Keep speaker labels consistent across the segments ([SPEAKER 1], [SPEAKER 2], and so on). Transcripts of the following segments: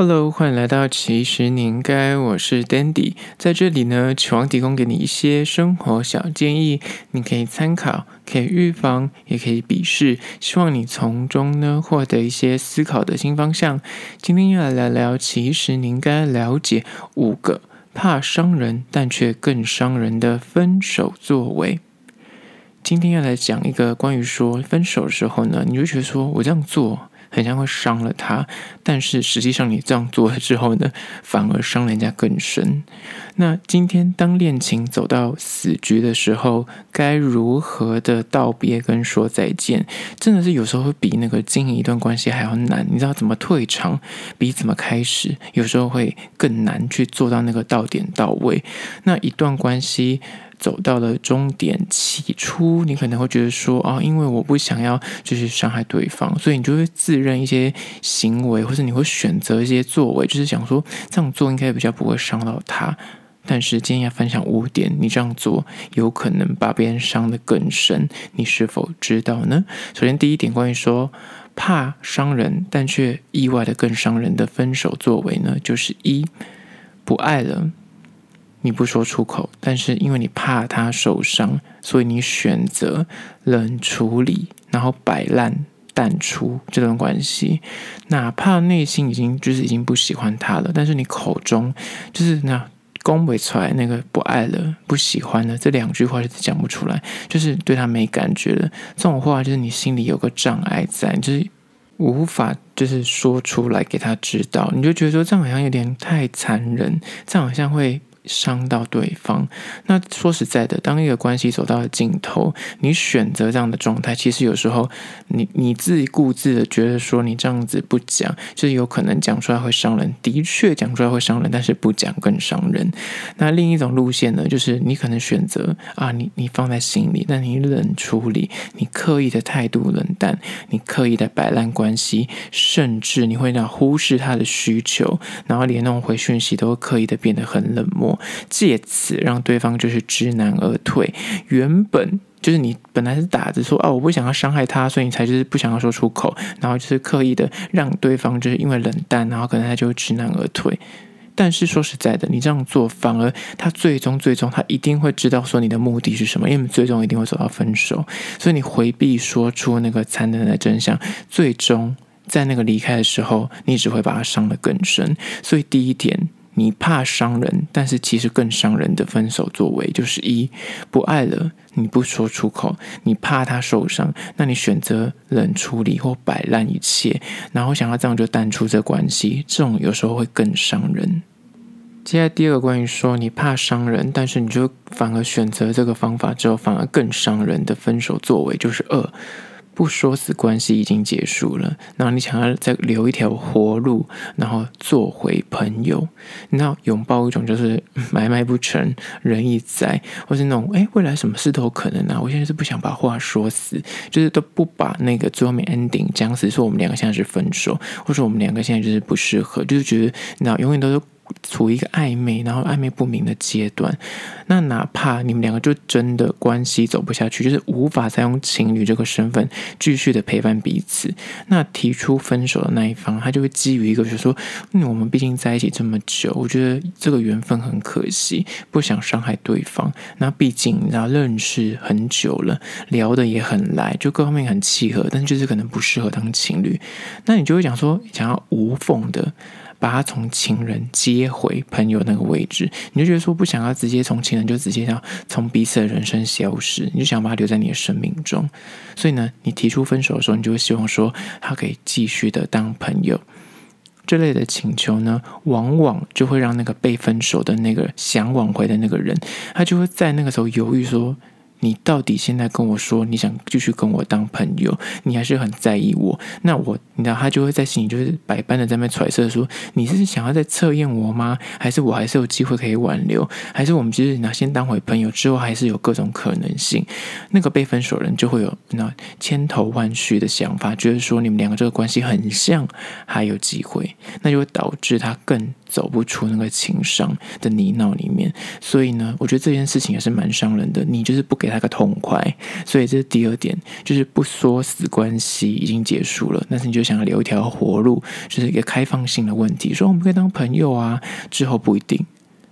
[SPEAKER 1] Hello，欢迎来到其实你应该，我是 Dandy，在这里呢，期望提供给你一些生活小建议，你可以参考，可以预防，也可以鄙视，希望你从中呢获得一些思考的新方向。今天要来聊聊，其实你应该了解五个怕伤人但却更伤人的分手作为。今天要来讲一个关于说分手的时候呢，你就觉得说我这样做。很像会伤了他，但是实际上你这样做了之后呢，反而伤人家更深。那今天当恋情走到死局的时候，该如何的道别跟说再见？真的是有时候会比那个经营一段关系还要难。你知道怎么退场，比怎么开始，有时候会更难去做到那个到点到位。那一段关系。走到了终点，起初你可能会觉得说啊，因为我不想要就是伤害对方，所以你就会自认一些行为，或者你会选择一些作为，就是想说这样做应该比较不会伤到他。但是今天要分享五点，你这样做有可能把别人伤得更深，你是否知道呢？首先第一点，关于说怕伤人，但却意外的更伤人的分手作为呢，就是一不爱了。你不说出口，但是因为你怕他受伤，所以你选择冷处理，然后摆烂淡出这段关系。哪怕内心已经就是已经不喜欢他了，但是你口中就是那恭维出来那个不爱了、不喜欢了这两句话就是讲不出来，就是对他没感觉了。这种话就是你心里有个障碍在，就是无法就是说出来给他知道。你就觉得说这样好像有点太残忍，这样好像会。伤到对方。那说实在的，当一个关系走到了尽头，你选择这样的状态，其实有时候你你自己顾自的觉得说你这样子不讲，就是有可能讲出来会伤人。的确讲出来会伤人，但是不讲更伤人。那另一种路线呢，就是你可能选择啊，你你放在心里，但你冷处理，你刻意的态度冷淡，你刻意的摆烂关系，甚至你会让忽视他的需求，然后连那种回讯息都刻意的变得很冷漠。借此让对方就是知难而退。原本就是你本来是打着说哦，我不想要伤害他，所以你才就是不想要说出口，然后就是刻意的让对方就是因为冷淡，然后可能他就知难而退。但是说实在的，你这样做反而他最终最终他一定会知道说你的目的是什么，因为最终一定会走到分手。所以你回避说出那个残忍的真相，最终在那个离开的时候，你只会把他伤得更深。所以第一点。你怕伤人，但是其实更伤人的分手作为就是一不爱了，你不说出口，你怕他受伤，那你选择冷处理或摆烂一切，然后想要这样就淡出这关系，这种有时候会更伤人。接下来第二个关于说你怕伤人，但是你就反而选择这个方法之后反而更伤人的分手作为就是二。不说死关系已经结束了，然后你想要再留一条活路，然后做回朋友，那拥抱一种就是 买卖不成仁义在，或是那种哎未来什么事都有可能啊！我现在是不想把话说死，就是都不把那个最后面 ending 讲死，说我们两个现在是分手，或者我们两个现在就是不适合，就是觉得那永远都是。处于一个暧昧，然后暧昧不明的阶段，那哪怕你们两个就真的关系走不下去，就是无法再用情侣这个身份继续的陪伴彼此，那提出分手的那一方，他就会基于一个就是说，嗯，我们毕竟在一起这么久，我觉得这个缘分很可惜，不想伤害对方。那毕竟你知道认识很久了，聊得也很来，就各方面很契合，但就是可能不适合当情侣。那你就会讲说，想要无缝的。把他从情人接接回朋友那个位置，你就觉得说不想要直接从情人就直接要从彼此的人生消失，你就想把他留在你的生命中。所以呢，你提出分手的时候，你就会希望说他可以继续的当朋友。这类的请求呢，往往就会让那个被分手的那个想挽回的那个人，他就会在那个时候犹豫说。你到底现在跟我说你想继续跟我当朋友，你还是很在意我？那我，你知道他就会在心里就是百般的在那揣测说，你是想要再测验我吗？还是我还是有机会可以挽留？还是我们其实拿先当回朋友之后，还是有各种可能性？那个被分手人就会有那千头万绪的想法，觉得说你们两个这个关系很像，还有机会，那就会导致他更走不出那个情伤的泥淖里面。所以呢，我觉得这件事情也是蛮伤人的。你就是不给。给他个痛快。所以这是第二点，就是不说死关系已经结束了，但是你就想要留一条活路，就是一个开放性的问题，说我们可以当朋友啊，之后不一定，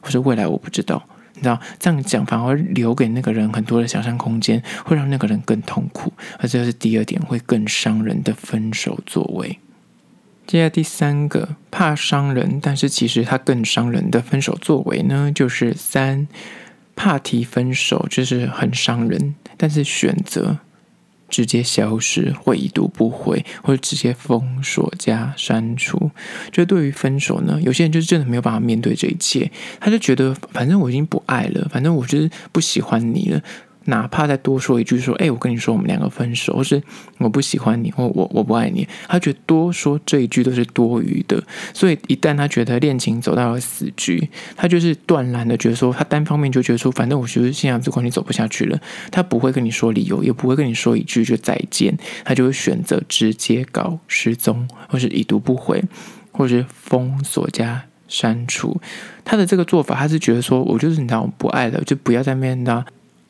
[SPEAKER 1] 或者未来我不知道。你知道这样讲反而留给那个人很多的想象空间，会让那个人更痛苦。而这是第二点，会更伤人的分手作为。接下来第三个，怕伤人，但是其实他更伤人的分手作为呢，就是三，怕提分手，就是很伤人，但是选择。直接消失，会已读不回，或者直接封锁加删除。就对于分手呢，有些人就是真的没有办法面对这一切，他就觉得反正我已经不爱了，反正我就是不喜欢你了。哪怕再多说一句说，哎，我跟你说，我们两个分手，或是我不喜欢你，或我我不爱你，他觉得多说这一句都是多余的。所以一旦他觉得恋情走到了死局，他就是断然的觉得说，他单方面就觉得说，反正我觉得现在这关系走不下去了，他不会跟你说理由，也不会跟你说一句就再见，他就会选择直接搞失踪，或是已读不回，或是封锁加删除。他的这个做法，他是觉得说，我就是你知道我不爱了，就不要再面对。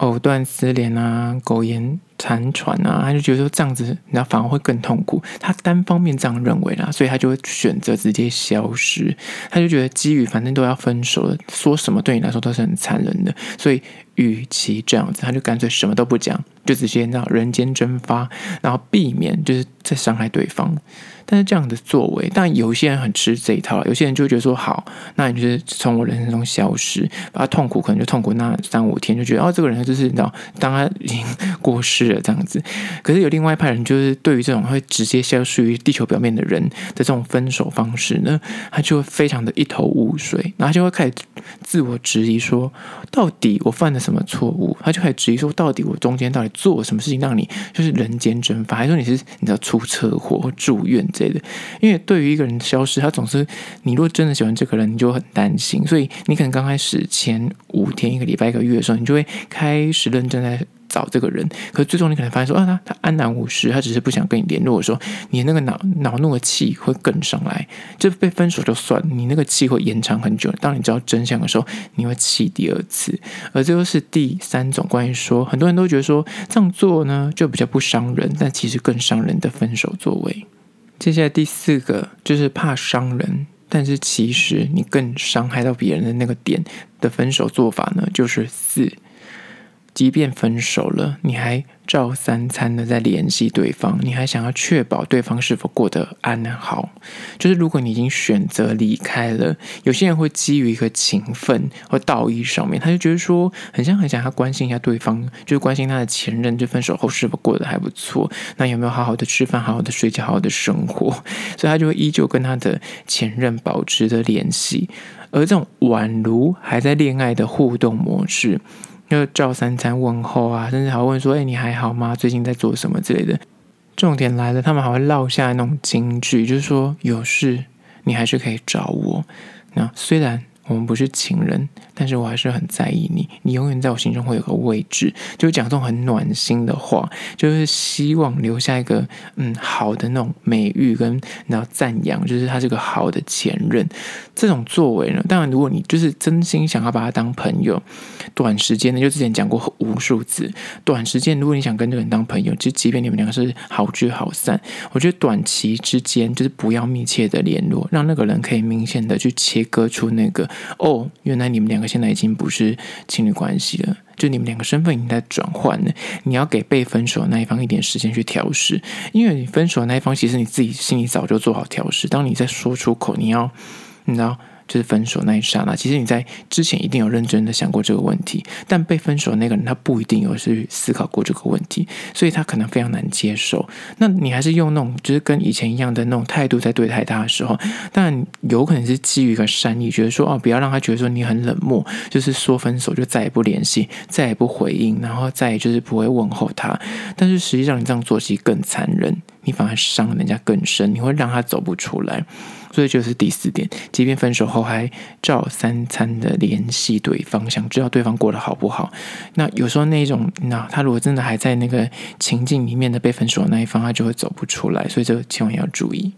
[SPEAKER 1] 藕断丝连啊，苟延残喘啊，他就觉得说这样子，然后反而会更痛苦。他单方面这样认为啦，所以他就会选择直接消失。他就觉得基于反正都要分手了，说什么对你来说都是很残忍的，所以与其这样子，他就干脆什么都不讲，就直接让人间蒸发，然后避免就是在伤害对方。但是这样的作为，但有些人很吃这一套，有些人就觉得说好，那你就是从我人生中消失，把他痛苦可能就痛苦那三五天，就觉得哦，这个人就是你知道，当他已经过世了这样子。可是有另外一派人，就是对于这种会直接消失于地球表面的人的这种分手方式呢，他就会非常的一头雾水，然后就会开始自我质疑说，到底我犯了什么错误？他就开始质疑说，到底我中间到底做了什么事情让你就是人间蒸发？还说你是你知道出车祸或住院？之类的，因为对于一个人消失，他总是你如果真的喜欢这个人，你就很担心，所以你可能刚开始前五天、一个礼拜、一个月的时候，你就会开始认真在找这个人。可是最终你可能发现说啊，他他安然无事，他只是不想跟你联络的时候，你那个恼恼怒的气会更上来。就被分手就算，你那个气会延长很久。当你知道真相的时候，你会气第二次。而这就是第三种关于说，很多人都觉得说这样做呢就比较不伤人，但其实更伤人的分手作为。接下来第四个就是怕伤人，但是其实你更伤害到别人的那个点的分手做法呢，就是四。即便分手了，你还照三餐的在联系对方，你还想要确保对方是否过得安好。就是如果你已经选择离开了，有些人会基于一个情分或道义上面，他就觉得说很像很想要关心一下对方，就是关心他的前任，就分手后是否过得还不错，那有没有好好的吃饭、好好的睡觉、好好的生活，所以他就会依旧跟他的前任保持着联系，而这种宛如还在恋爱的互动模式。就叫三餐问候啊，甚至还会问说：“哎，你还好吗？最近在做什么之类的。”重点来了，他们还会落下那种金句，就是说有事你还是可以找我。那虽然。我们不是情人，但是我还是很在意你，你永远在我心中会有个位置。就讲这种很暖心的话，就是希望留下一个嗯好的那种美誉跟然后赞扬，就是他是个好的前任。这种作为呢，当然如果你就是真心想要把他当朋友，短时间呢，就之前讲过无数次，短时间如果你想跟这个人当朋友，就即便你们两个是好聚好散，我觉得短期之间就是不要密切的联络，让那个人可以明显的去切割出那个。哦，原来你们两个现在已经不是情侣关系了，就你们两个身份已经在转换了。你要给被分手的那一方一点时间去调试，因为你分手的那一方其实你自己心里早就做好调试。当你在说出口，你要，你知道。就是分手那一刹那，其实你在之前一定有认真的想过这个问题，但被分手那个人他不一定有去思考过这个问题，所以他可能非常难接受。那你还是用那种就是跟以前一样的那种态度在对待他的时候，但有可能是基于一个善意，觉得说哦，不要让他觉得说你很冷漠，就是说分手就再也不联系，再也不回应，然后再也就是不会问候他。但是实际上你这样做其实更残忍，你反而伤了人家更深，你会让他走不出来。所以就是第四点，即便分手后还照三餐的联系对方，想知道对方过得好不好。那有时候那种，那他如果真的还在那个情境里面的被分手的那一方，他就会走不出来。所以这千万要注意。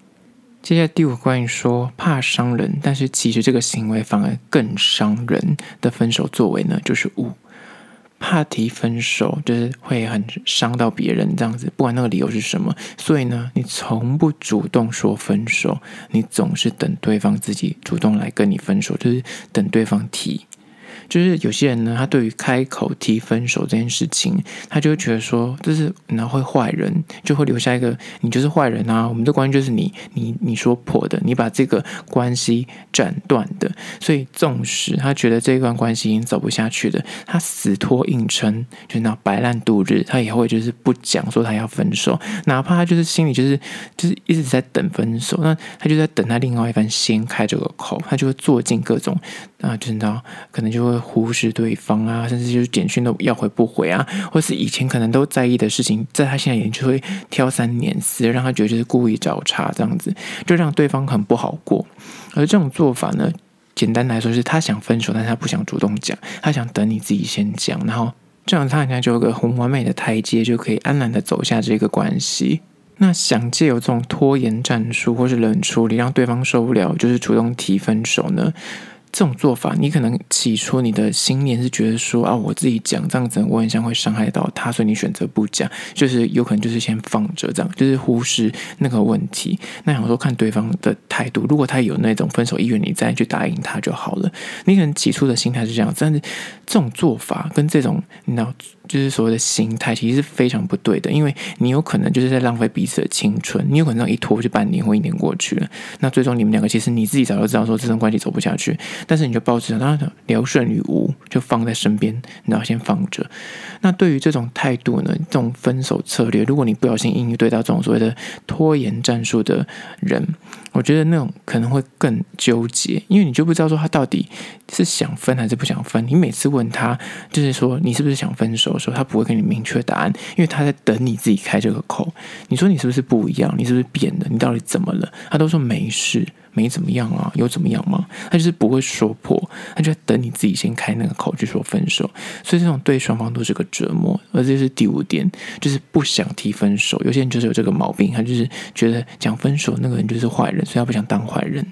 [SPEAKER 1] 接下来第五关于说怕伤人，但是其实这个行为反而更伤人的分手作为呢，就是五。怕提分手，就是会很伤到别人这样子，不管那个理由是什么，所以呢，你从不主动说分手，你总是等对方自己主动来跟你分手，就是等对方提。就是有些人呢，他对于开口提分手这件事情，他就会觉得说，就是然后会坏人，就会留下一个你就是坏人啊，我们的关系就是你你你说破的，你把这个关系斩断的，所以纵使他觉得这一段关系已经走不下去了，他死拖硬撑，就那摆烂度日，他也会就是不讲说他要分手，哪怕他就是心里就是就是一直在等分手，那他就在等他另外一半先开这个口，他就会做尽各种啊，就你知道，可能就会。忽视对方啊，甚至就是简讯都要回不回啊，或是以前可能都在意的事情，在他现在眼就会挑三拣四，让他觉得就是故意找茬这样子，就让对方很不好过。而这种做法呢，简单来说是他想分手，但是他不想主动讲，他想等你自己先讲，然后这样他应该就有个很完美的台阶，就可以安然的走下这个关系。那想借由这种拖延战术或是冷处理，让对方受不了，就是主动提分手呢？这种做法，你可能起初你的心念是觉得说啊，我自己讲这样子，我很像会伤害到他，所以你选择不讲，就是有可能就是先放着这样，就是忽视那个问题。那想说看对方的态度，如果他有那种分手意愿，你再去答应他就好了。你可能起初的心态是这样，但是这种做法跟这种你知道。就是所谓的心态，其实是非常不对的，因为你有可能就是在浪费彼此的青春，你有可能一拖就半年或一年过去了，那最终你们两个其实你自己早就知道说这段关系走不下去，但是你就抱着他聊胜于无，就放在身边，然后先放着。那对于这种态度呢，这种分手策略，如果你不小心应对到这种所谓的拖延战术的人，我觉得那种可能会更纠结，因为你就不知道说他到底是想分还是不想分。你每次问他，就是说你是不是想分手？说他不会给你明确答案，因为他在等你自己开这个口。你说你是不是不一样？你是不是变了？你到底怎么了？他都说没事，没怎么样啊，有怎么样吗？他就是不会说破，他就在等你自己先开那个口去说分手。所以这种对双方都是个折磨。而这是第五点，就是不想提分手。有些人就是有这个毛病，他就是觉得讲分手那个人就是坏人，所以他不想当坏人。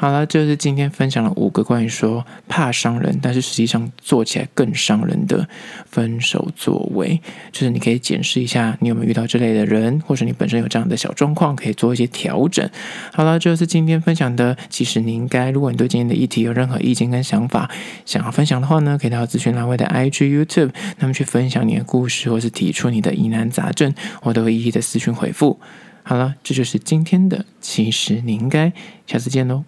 [SPEAKER 1] 好了，这就是今天分享了五个关于说怕伤人，但是实际上做起来更伤人的分手作为。就是你可以检视一下，你有没有遇到这类的人，或者你本身有这样的小状况，可以做一些调整。好了，这就是今天分享的。其实你应该，如果你对今天的议题有任何意见跟想法，想要分享的话呢，可以到咨询栏位的 IG、YouTube，那么去分享你的故事，或是提出你的疑难杂症，我都会一一的私讯回复。好了，这就是今天的。其实你应该，下次见喽。